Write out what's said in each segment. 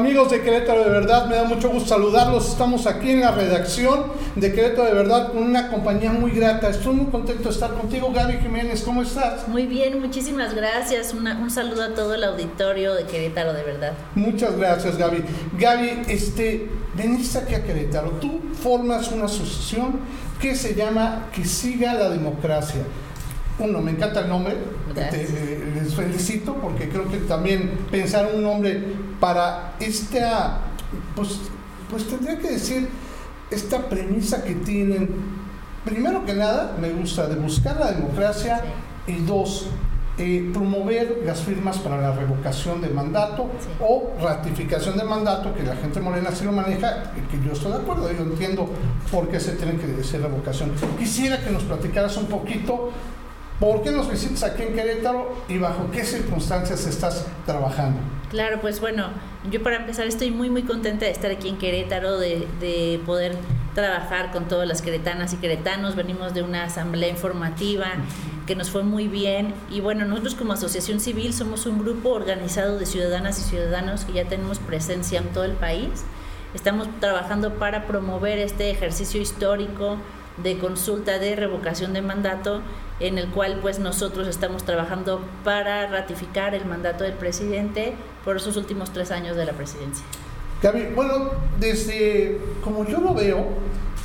Amigos de Querétaro de Verdad, me da mucho gusto saludarlos. Estamos aquí en la redacción de Querétaro de Verdad con una compañía muy grata. Estoy muy contento de estar contigo, Gaby Jiménez. ¿Cómo estás? Muy bien, muchísimas gracias. un saludo a todo el auditorio de Querétaro de Verdad. Muchas gracias, Gaby. Gaby, este, veniste aquí a Querétaro. Tú formas una asociación que se llama Que Siga la Democracia uno, me encanta el nombre, eh, les felicito porque creo que también pensar un nombre para esta, pues, pues tendría que decir, esta premisa que tienen, primero que nada, me gusta de buscar la democracia y dos, eh, promover las firmas para la revocación de mandato o ratificación de mandato, que la gente morena sí lo maneja, y que yo estoy de acuerdo, yo entiendo por qué se tiene que decir revocación. Quisiera que nos platicaras un poquito ¿Por qué nos visitas aquí en Querétaro y bajo qué circunstancias estás trabajando? Claro, pues bueno, yo para empezar estoy muy muy contenta de estar aquí en Querétaro, de, de poder trabajar con todas las queretanas y queretanos. Venimos de una asamblea informativa que nos fue muy bien y bueno, nosotros como asociación civil somos un grupo organizado de ciudadanas y ciudadanos que ya tenemos presencia en todo el país. Estamos trabajando para promover este ejercicio histórico de consulta de revocación de mandato en el cual pues nosotros estamos trabajando para ratificar el mandato del presidente por esos últimos tres años de la presidencia. Gaby, bueno, desde como yo lo veo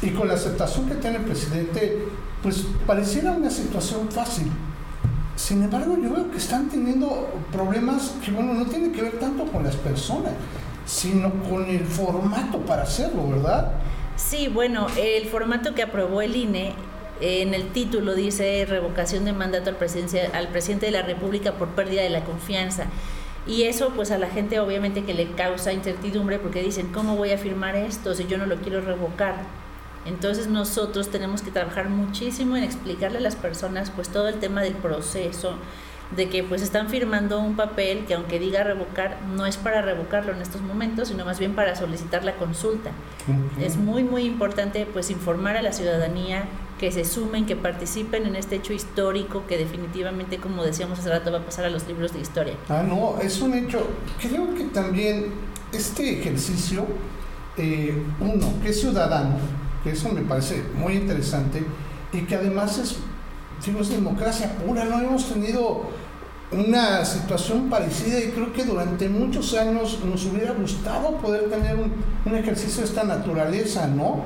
y con la aceptación que tiene el presidente, pues pareciera una situación fácil. Sin embargo, yo veo que están teniendo problemas que, bueno, no tienen que ver tanto con las personas, sino con el formato para hacerlo, ¿verdad? Sí, bueno, el formato que aprobó el INE en el título dice revocación de mandato al, al presidente de la República por pérdida de la confianza. Y eso pues a la gente obviamente que le causa incertidumbre porque dicen, ¿cómo voy a firmar esto si yo no lo quiero revocar? Entonces nosotros tenemos que trabajar muchísimo en explicarle a las personas pues todo el tema del proceso, de que pues están firmando un papel que aunque diga revocar, no es para revocarlo en estos momentos, sino más bien para solicitar la consulta. Es muy muy importante pues informar a la ciudadanía que se sumen, que participen en este hecho histórico que definitivamente, como decíamos hace rato, va a pasar a los libros de historia. Ah, no, es un hecho. Creo que también este ejercicio, eh, uno, que es ciudadano, que eso me parece muy interesante, y que además es, digo, es democracia pura, no hemos tenido una situación parecida y creo que durante muchos años nos hubiera gustado poder tener un, un ejercicio de esta naturaleza, ¿no?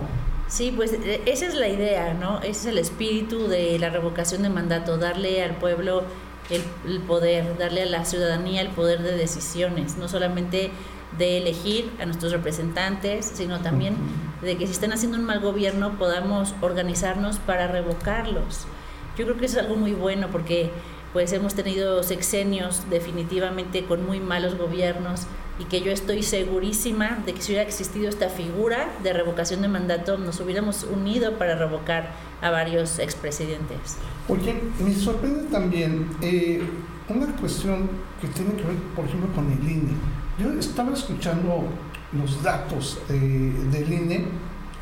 Sí, pues e, esa es la idea, ¿no? Ese es el espíritu de la revocación de mandato, darle al pueblo el, poder, darle a la ciudadanía el poder de decisiones, no solamente de elegir a nuestros representantes, sino también de que si están haciendo un mal gobierno podamos organizarnos para revocarlos. Yo creo que eso es algo muy bueno porque pues hemos tenido sexenios definitivamente con muy malos gobiernos y que yo estoy segurísima de que si hubiera existido esta figura de revocación de mandato nos hubiéramos unido para revocar a varios expresidentes. Oye, me sorprende también eh, una cuestión que tiene que ver, por ejemplo, con el INE. Yo estaba escuchando los datos del INE,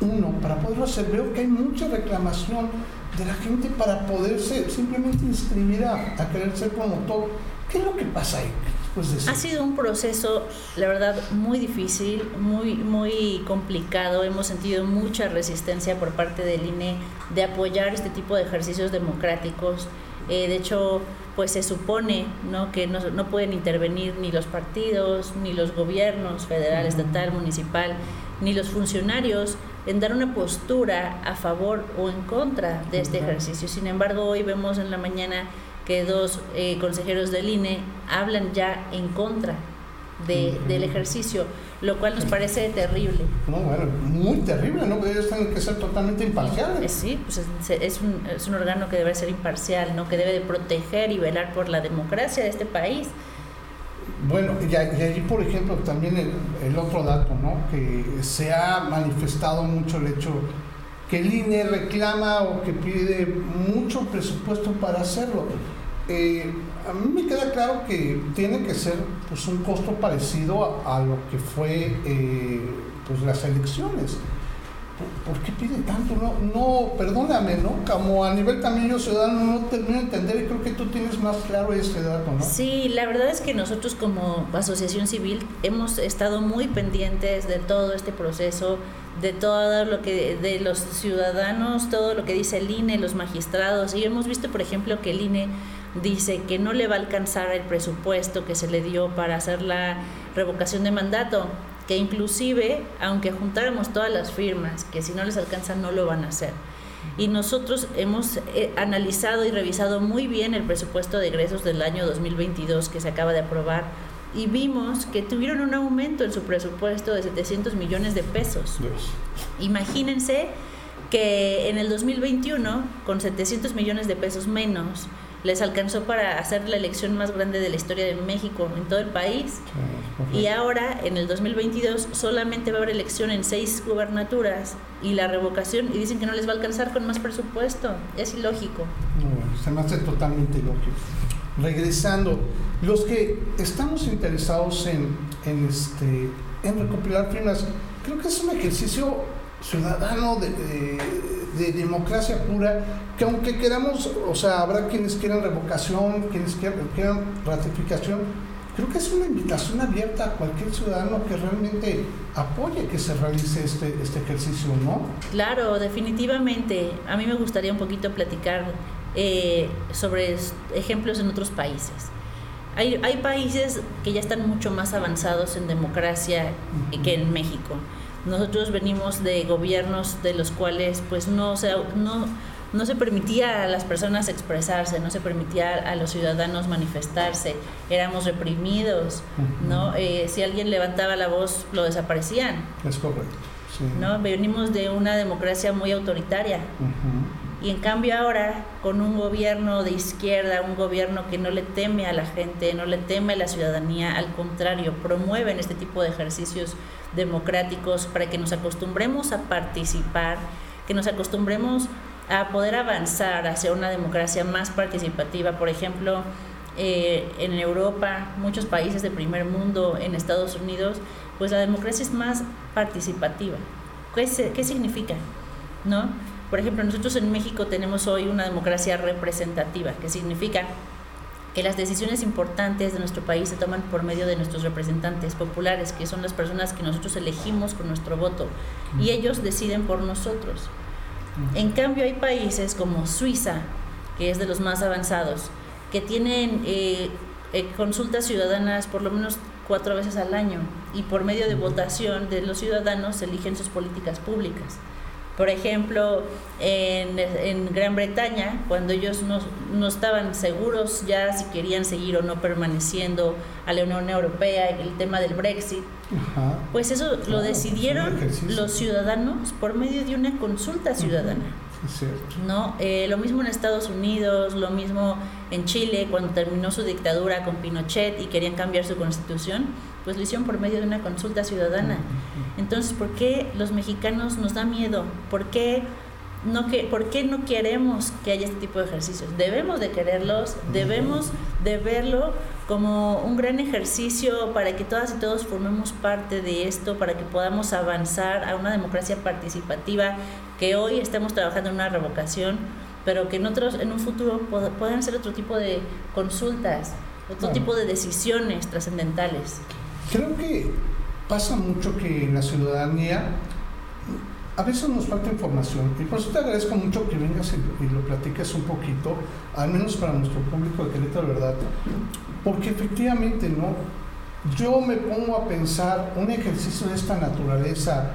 uno, para poderlo hacer, veo que hay mucha reclamación de la gente para poderse simplemente inscribir a, querer ser promotor. ¿Qué es lo que pasa ahí? ha sido un proceso, la verdad, muy difícil, muy, muy complicado. Hemos sentido mucha resistencia por parte del INE de apoyar este tipo de ejercicios democráticos. Eh, de hecho, pues se supone ¿no? que no, no, pueden intervenir ni los partidos, ni los gobiernos federal, estatal, municipal, ni los funcionarios en dar una postura a favor o en contra de este ejercicio. Sin embargo, hoy vemos en la mañana que dos eh, consejeros del INE hablan ya en contra de, del ejercicio, lo cual nos parece terrible. No, bueno, muy terrible, ¿no? Ellos tienen que ser totalmente imparciales. Eh, sí, pues es, un, es un órgano que debe ser imparcial, ¿no? Que debe de proteger y velar por la democracia de este país. Bueno, y, allí, por ejemplo, también el, otro dato, ¿no? Que se ha manifestado mucho el hecho que el INE reclama o que pide mucho presupuesto para hacerlo. Eh, a mí me queda claro que tiene que ser pues, un costo parecido a, lo que fue eh, pues, las elecciones. ¿Por qué pide tanto? No, no, perdóname, ¿no? Como a nivel también yo ciudadano no termino de entender y creo que tú tienes más claro este dato, ¿no? Sí, la verdad es que nosotros como asociación civil hemos estado muy pendientes de todo este proceso, de todo lo que, de los ciudadanos, todo lo que dice el INE, los magistrados, y hemos visto, por ejemplo, que el INE dice que no le va a alcanzar el presupuesto que se le dio para hacer la revocación de mandato que inclusive, aunque juntáramos todas las firmas, que si no les alcanza no lo van a hacer. Y nosotros hemos eh, analizado y revisado muy bien el presupuesto de egresos del año 2022 que se acaba de aprobar y vimos que tuvieron un aumento en su presupuesto de 700 millones de pesos. Imagínense que en el 2021, con 700 millones de pesos menos, les alcanzó para hacer la elección más grande de la historia de México en todo el país. y ahora, en el 2022, solamente va a haber elección en seis gubernaturas y la revocación, y dicen que no les va a alcanzar con más presupuesto. Es ilógico. se me hace totalmente ilógico. Regresando, los que estamos interesados en, en, este, en recopilar firmas, creo que es un ejercicio ciudadano de de democracia pura, que aunque queramos, o sea, habrá quienes quieran revocación, quienes quieran, ratificación, creo que es una invitación abierta a cualquier ciudadano que realmente apoye que se realice este, este ejercicio, ¿no? Claro, definitivamente. A mí me gustaría un poquito platicar eh, sobre ejemplos en otros países. Hay, hay, países que ya están mucho más avanzados en democracia que en México. Nosotros venimos de gobiernos de los cuales pues no se, no, no se permitía a las personas expresarse, no se permitía a los ciudadanos manifestarse, éramos reprimidos, ¿no? Eh, si alguien levantaba la voz, lo desaparecían. Es correcto. ¿no? Venimos de una democracia muy autoritaria. Y en cambio ahora, con un gobierno de izquierda, un gobierno que no le teme a la gente, no le teme a la ciudadanía, al contrario, promueven este tipo de ejercicios democráticos para que nos acostumbremos a participar, que nos acostumbremos a poder avanzar hacia una democracia más participativa. Por ejemplo, eh, en Europa, muchos países de primer mundo, en Estados Unidos, pues la democracia es más participativa. ¿Qué, qué significa? ¿No? Por ejemplo, nosotros en México tenemos hoy una democracia representativa, que significa que las decisiones importantes de nuestro país se toman por medio de nuestros representantes populares, que son las personas que nosotros elegimos con nuestro voto, y ellos deciden por nosotros. En cambio, hay países como Suiza, que es de los más avanzados, que tienen eh, eh, consultas ciudadanas por lo menos cuatro veces al año y por medio de votación de los ciudadanos eligen sus políticas públicas. Por ejemplo, en, Gran Bretaña, cuando ellos no, estaban seguros ya si querían seguir o no permaneciendo a la Unión Europea, el tema del Brexit, pues eso lo decidieron los ciudadanos por medio de una consulta ciudadana. ¿No? Eh, lo mismo en Estados Unidos, lo mismo en Chile, cuando terminó su dictadura con Pinochet y querían cambiar su constitución, pues lo hicieron por medio de una consulta ciudadana. Entonces, ¿por qué los mexicanos nos da miedo? ¿Por qué no, que, ¿por qué no queremos que haya este tipo de ejercicios? Debemos de quererlos, debemos de verlo como un gran ejercicio para que todas y todos formemos parte de esto, para que podamos avanzar a una democracia participativa, que hoy estamos trabajando en una revocación, pero que en, otros, en un futuro puedan ser otro tipo de consultas, otro tipo de decisiones trascendentales. Creo que pasa mucho que en la ciudadanía a veces nos falta información y por eso te agradezco mucho que vengas y, lo platiques un poquito, al menos para nuestro público de Querétaro, ¿verdad? Porque efectivamente, ¿no? Yo me pongo a pensar un ejercicio de esta naturaleza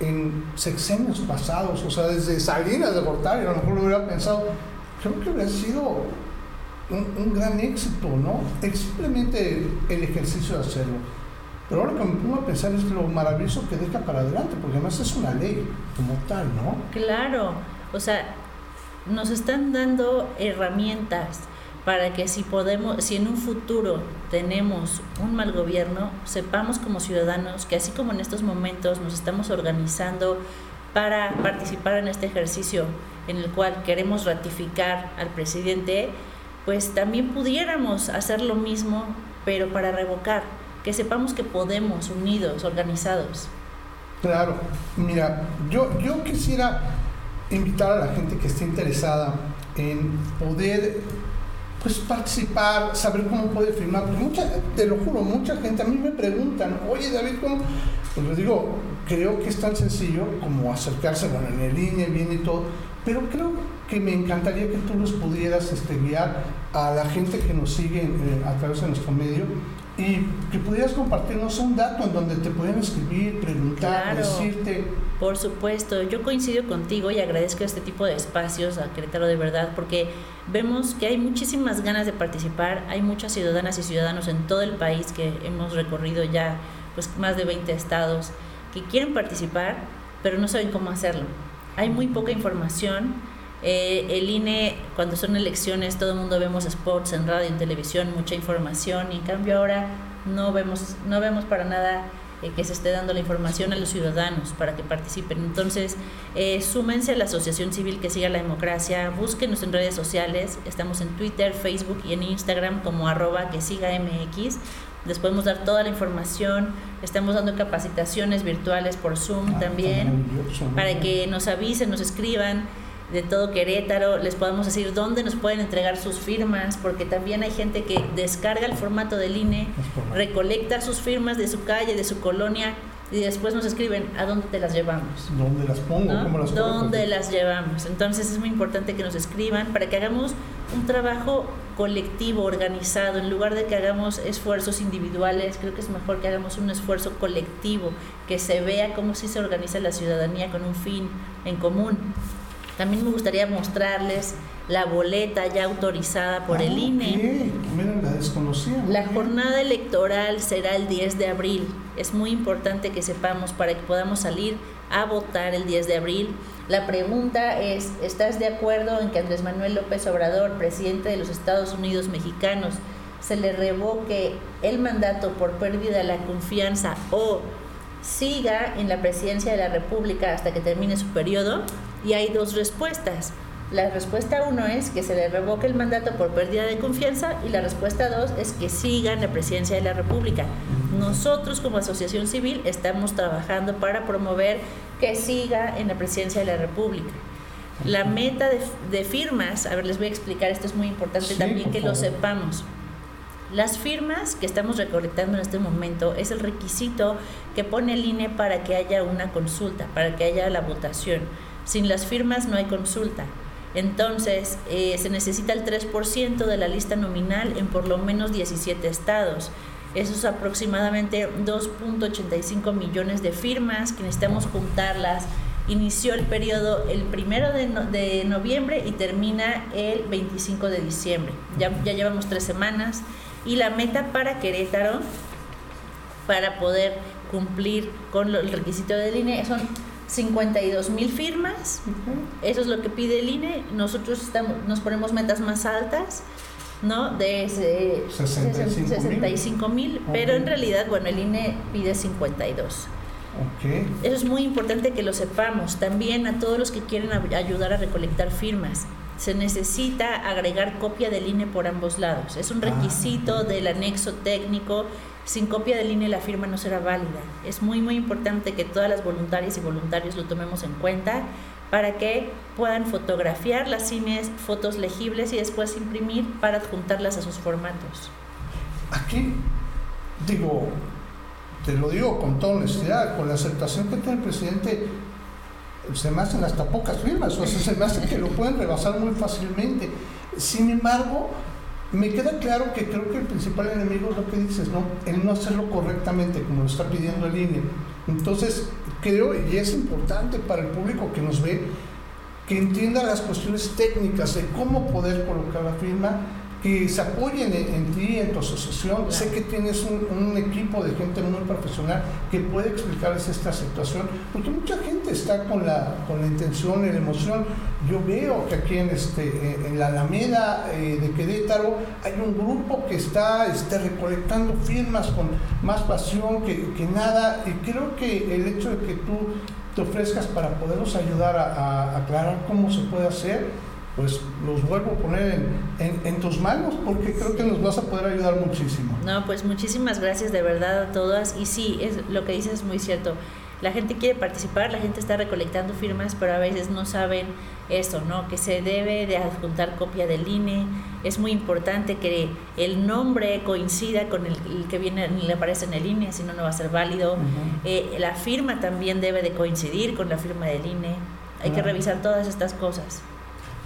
en sexenios pasados, o sea, desde Salinas de Gortari, a lo mejor lo hubiera pensado, creo que hubiera sido un, gran éxito, ¿no? Simplemente el ejercicio de hacerlo. Pero ahora que me pongo a pensar es lo maravilloso que deja para adelante, porque además es una ley como tal, ¿no? Claro, o sea, nos están dando herramientas para que si podemos, si en un futuro tenemos un mal gobierno, sepamos como ciudadanos que así como en estos momentos nos estamos organizando para participar en este ejercicio en el cual queremos ratificar al presidente, pues también pudiéramos hacer lo mismo, pero para revocar que sepamos que podemos, unidos, organizados. Claro, mira, yo, yo quisiera invitar a la gente que esté interesada en poder pues participar, saber cómo puede firmar. mucha, te lo juro, mucha gente a mí me preguntan, oye David, ¿cómo? Pues les digo, creo que es tan sencillo como acercarse, bueno, en el INE, viene y todo, pero creo que me encantaría que tú los pudieras este, guiar a la gente que nos sigue eh, a través de nuestro medio y que pudieras compartirnos un dato en donde te puedan escribir, preguntar, decirte. Por supuesto, yo coincido contigo y agradezco este tipo de espacios a Querétaro de verdad porque vemos que hay muchísimas ganas de participar, hay muchas ciudadanas y ciudadanos en todo el país que hemos recorrido ya pues más de 20 estados que quieren participar, pero no saben cómo hacerlo. Hay muy poca información. Eh, el INE, cuando son elecciones, todo el mundo vemos spots en radio, en televisión, mucha información, y en cambio ahora no vemos, no vemos para nada eh, que se esté dando la información a los ciudadanos para que participen. Entonces, eh, súmense a la Asociación Civil que siga la democracia, búsquenos en redes sociales, estamos en Twitter, Facebook y en Instagram como arroba que siga MX. Les podemos dar toda la información, estamos dando capacitaciones virtuales por Zoom ah, también, para que nos avisen, nos escriban de todo Querétaro, les podemos decir dónde nos pueden entregar sus firmas, porque también hay gente que descarga el formato del INE, recolecta sus firmas de su calle, de su colonia, y después nos escriben a dónde te las llevamos. ¿Dónde las pongo? ¿Cómo las ¿Dónde las llevamos? Entonces es muy importante que nos escriban para que hagamos un trabajo colectivo, organizado, en lugar de que hagamos esfuerzos individuales, creo que es mejor que hagamos un esfuerzo colectivo, que se vea cómo sí se organiza la ciudadanía con un fin en común. También me gustaría mostrarles la boleta ya autorizada por el ah, INE. la desconocía. La jornada electoral será el 10 de abril. Es muy importante que sepamos para que podamos salir a votar el 10 de abril. La pregunta es, ¿estás de acuerdo en que Andrés Manuel López Obrador, presidente de los Estados Unidos mexicanos, se le revoque el mandato por pérdida de la confianza o siga en la presidencia de la República hasta que termine su periodo? Y hay dos respuestas. La respuesta uno es que se le revoque el mandato por pérdida de confianza y la respuesta dos es que siga en la presidencia de la República. Nosotros como asociación civil estamos trabajando para promover que siga en la presidencia de la República. La meta de, firmas, a ver, les voy a explicar, esto es muy importante también que lo sepamos. Las firmas que estamos recolectando en este momento es el requisito que pone el INE para que haya una consulta, para que haya la votación. Sin las firmas no hay consulta. Entonces, eh, se necesita el 3% de la lista nominal en por lo menos 17 estados. Eso es aproximadamente 2.85 millones de firmas que necesitamos juntarlas. Inició el periodo el primero de, noviembre y termina el 25 de diciembre. Ya, ya llevamos tres semanas. Y la meta para Querétaro, para poder cumplir con el requisito de línea, son 52 mil firmas, eso es lo que pide el INE, nosotros estamos, nos ponemos metas más altas, ¿no? De 65 mil, pero en realidad, bueno, el INE pide 52. Okay. Eso es muy importante que lo sepamos. También a todos los que quieren ayudar a recolectar firmas, se necesita agregar copia del INE por ambos lados. Es un ah, requisito del anexo técnico sin copia de línea la firma no será válida. Es muy muy importante que todas las voluntarias y voluntarios lo tomemos en cuenta para que puedan fotografiar las cines, fotos legibles y después imprimir para adjuntarlas a sus formatos. Aquí, digo, te lo digo con toda honestidad, con la aceptación que tiene el presidente, se me hacen hasta pocas firmas, o sea, se me hace que lo pueden rebasar muy fácilmente. Sin embargo, me queda claro que creo que el principal enemigo es lo que dices, ¿no? El no hacerlo correctamente, como lo está pidiendo el INE. Entonces, creo, y es importante para el público que nos ve, que entienda las cuestiones técnicas de cómo poder colocar la firma que se apoyen en, ti, en tu asociación. Sé que tienes un, equipo de gente muy profesional que puede explicarles esta situación, porque mucha gente está con la, con la intención y la emoción. Yo veo que aquí en, este, en la Alameda eh, de Querétaro hay un grupo que está este, recolectando firmas con más pasión que, que nada, y creo que el hecho de que tú te ofrezcas para poderlos ayudar a aclarar cómo se puede hacer, pues los vuelvo a poner en, tus manos porque creo que nos vas a poder ayudar muchísimo. No, pues muchísimas gracias de verdad a todas y sí, es, lo que dices es muy cierto. la gente quiere participar, la gente está recolectando firmas, pero a veces no saben eso, ¿no? Que se debe de adjuntar copia del INE. Es muy importante que el nombre coincida con el, que viene, le aparece en el INE, si no, no va a ser válido. Eh, la firma también debe de coincidir con la firma del INE. Hay que revisar todas estas cosas.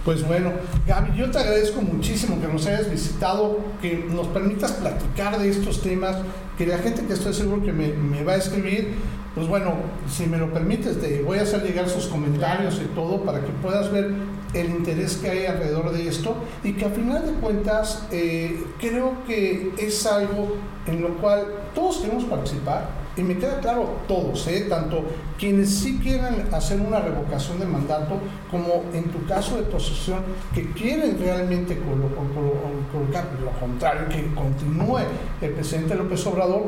Pues bueno, Gaby, yo te agradezco muchísimo que nos hayas visitado, que nos permitas platicar de estos temas, que la gente que estoy seguro que me, va a escribir, pues bueno, si me lo permites, te voy a hacer llegar sus comentarios y todo para que puedas ver el interés que hay alrededor de esto y que a final de cuentas eh, creo que es algo en lo cual todos queremos participar y me queda claro todos, ¿eh? tanto quienes sí quieran hacer una revocación de mandato, como en tu caso de tu que quieren realmente colocar lo contrario, que continúe el presidente López Obrador,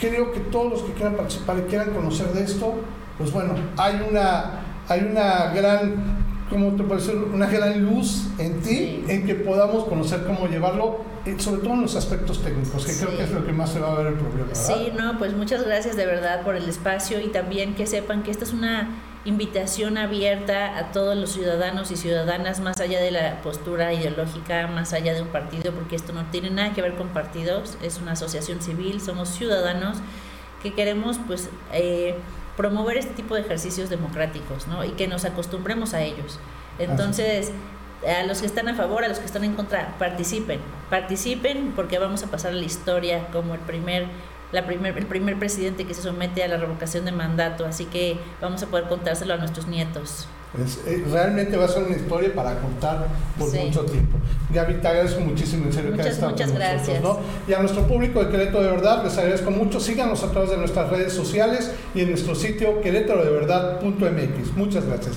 creo que todos los que quieran participar y quieran conocer de esto, pues bueno, hay una, hay una gran como te parece una gran luz en ti, en que podamos conocer cómo llevarlo, eh, sobre todo en los aspectos técnicos, que creo que es lo que más se va a ver el problema. Sí, no, pues muchas gracias de verdad por el espacio y también que sepan que esta es una invitación abierta a todos los ciudadanos y ciudadanas, más allá de la postura ideológica, más allá de un partido, porque esto no tiene nada que ver con partidos, es una asociación civil, somos ciudadanos que queremos pues... Eh, promover este tipo de ejercicios democráticos, ¿no? Y que nos acostumbremos a ellos. Entonces, a los que están a favor, a los que están en contra, participen, participen porque vamos a pasar a la historia como el primer la primer, el primer presidente que se somete a la revocación de mandato, así que vamos a poder contárselo a nuestros nietos. Realmente va a ser una historia para contar por mucho tiempo. Gaby, te agradezco muchísimo, en serio, muchas, que estado muchas con gracias. Nosotros, ¿no? Y a nuestro público de Querétaro de Verdad, les agradezco mucho. Síganos a través de nuestras redes sociales y en nuestro sitio querétarodeverdad.mx. Muchas gracias.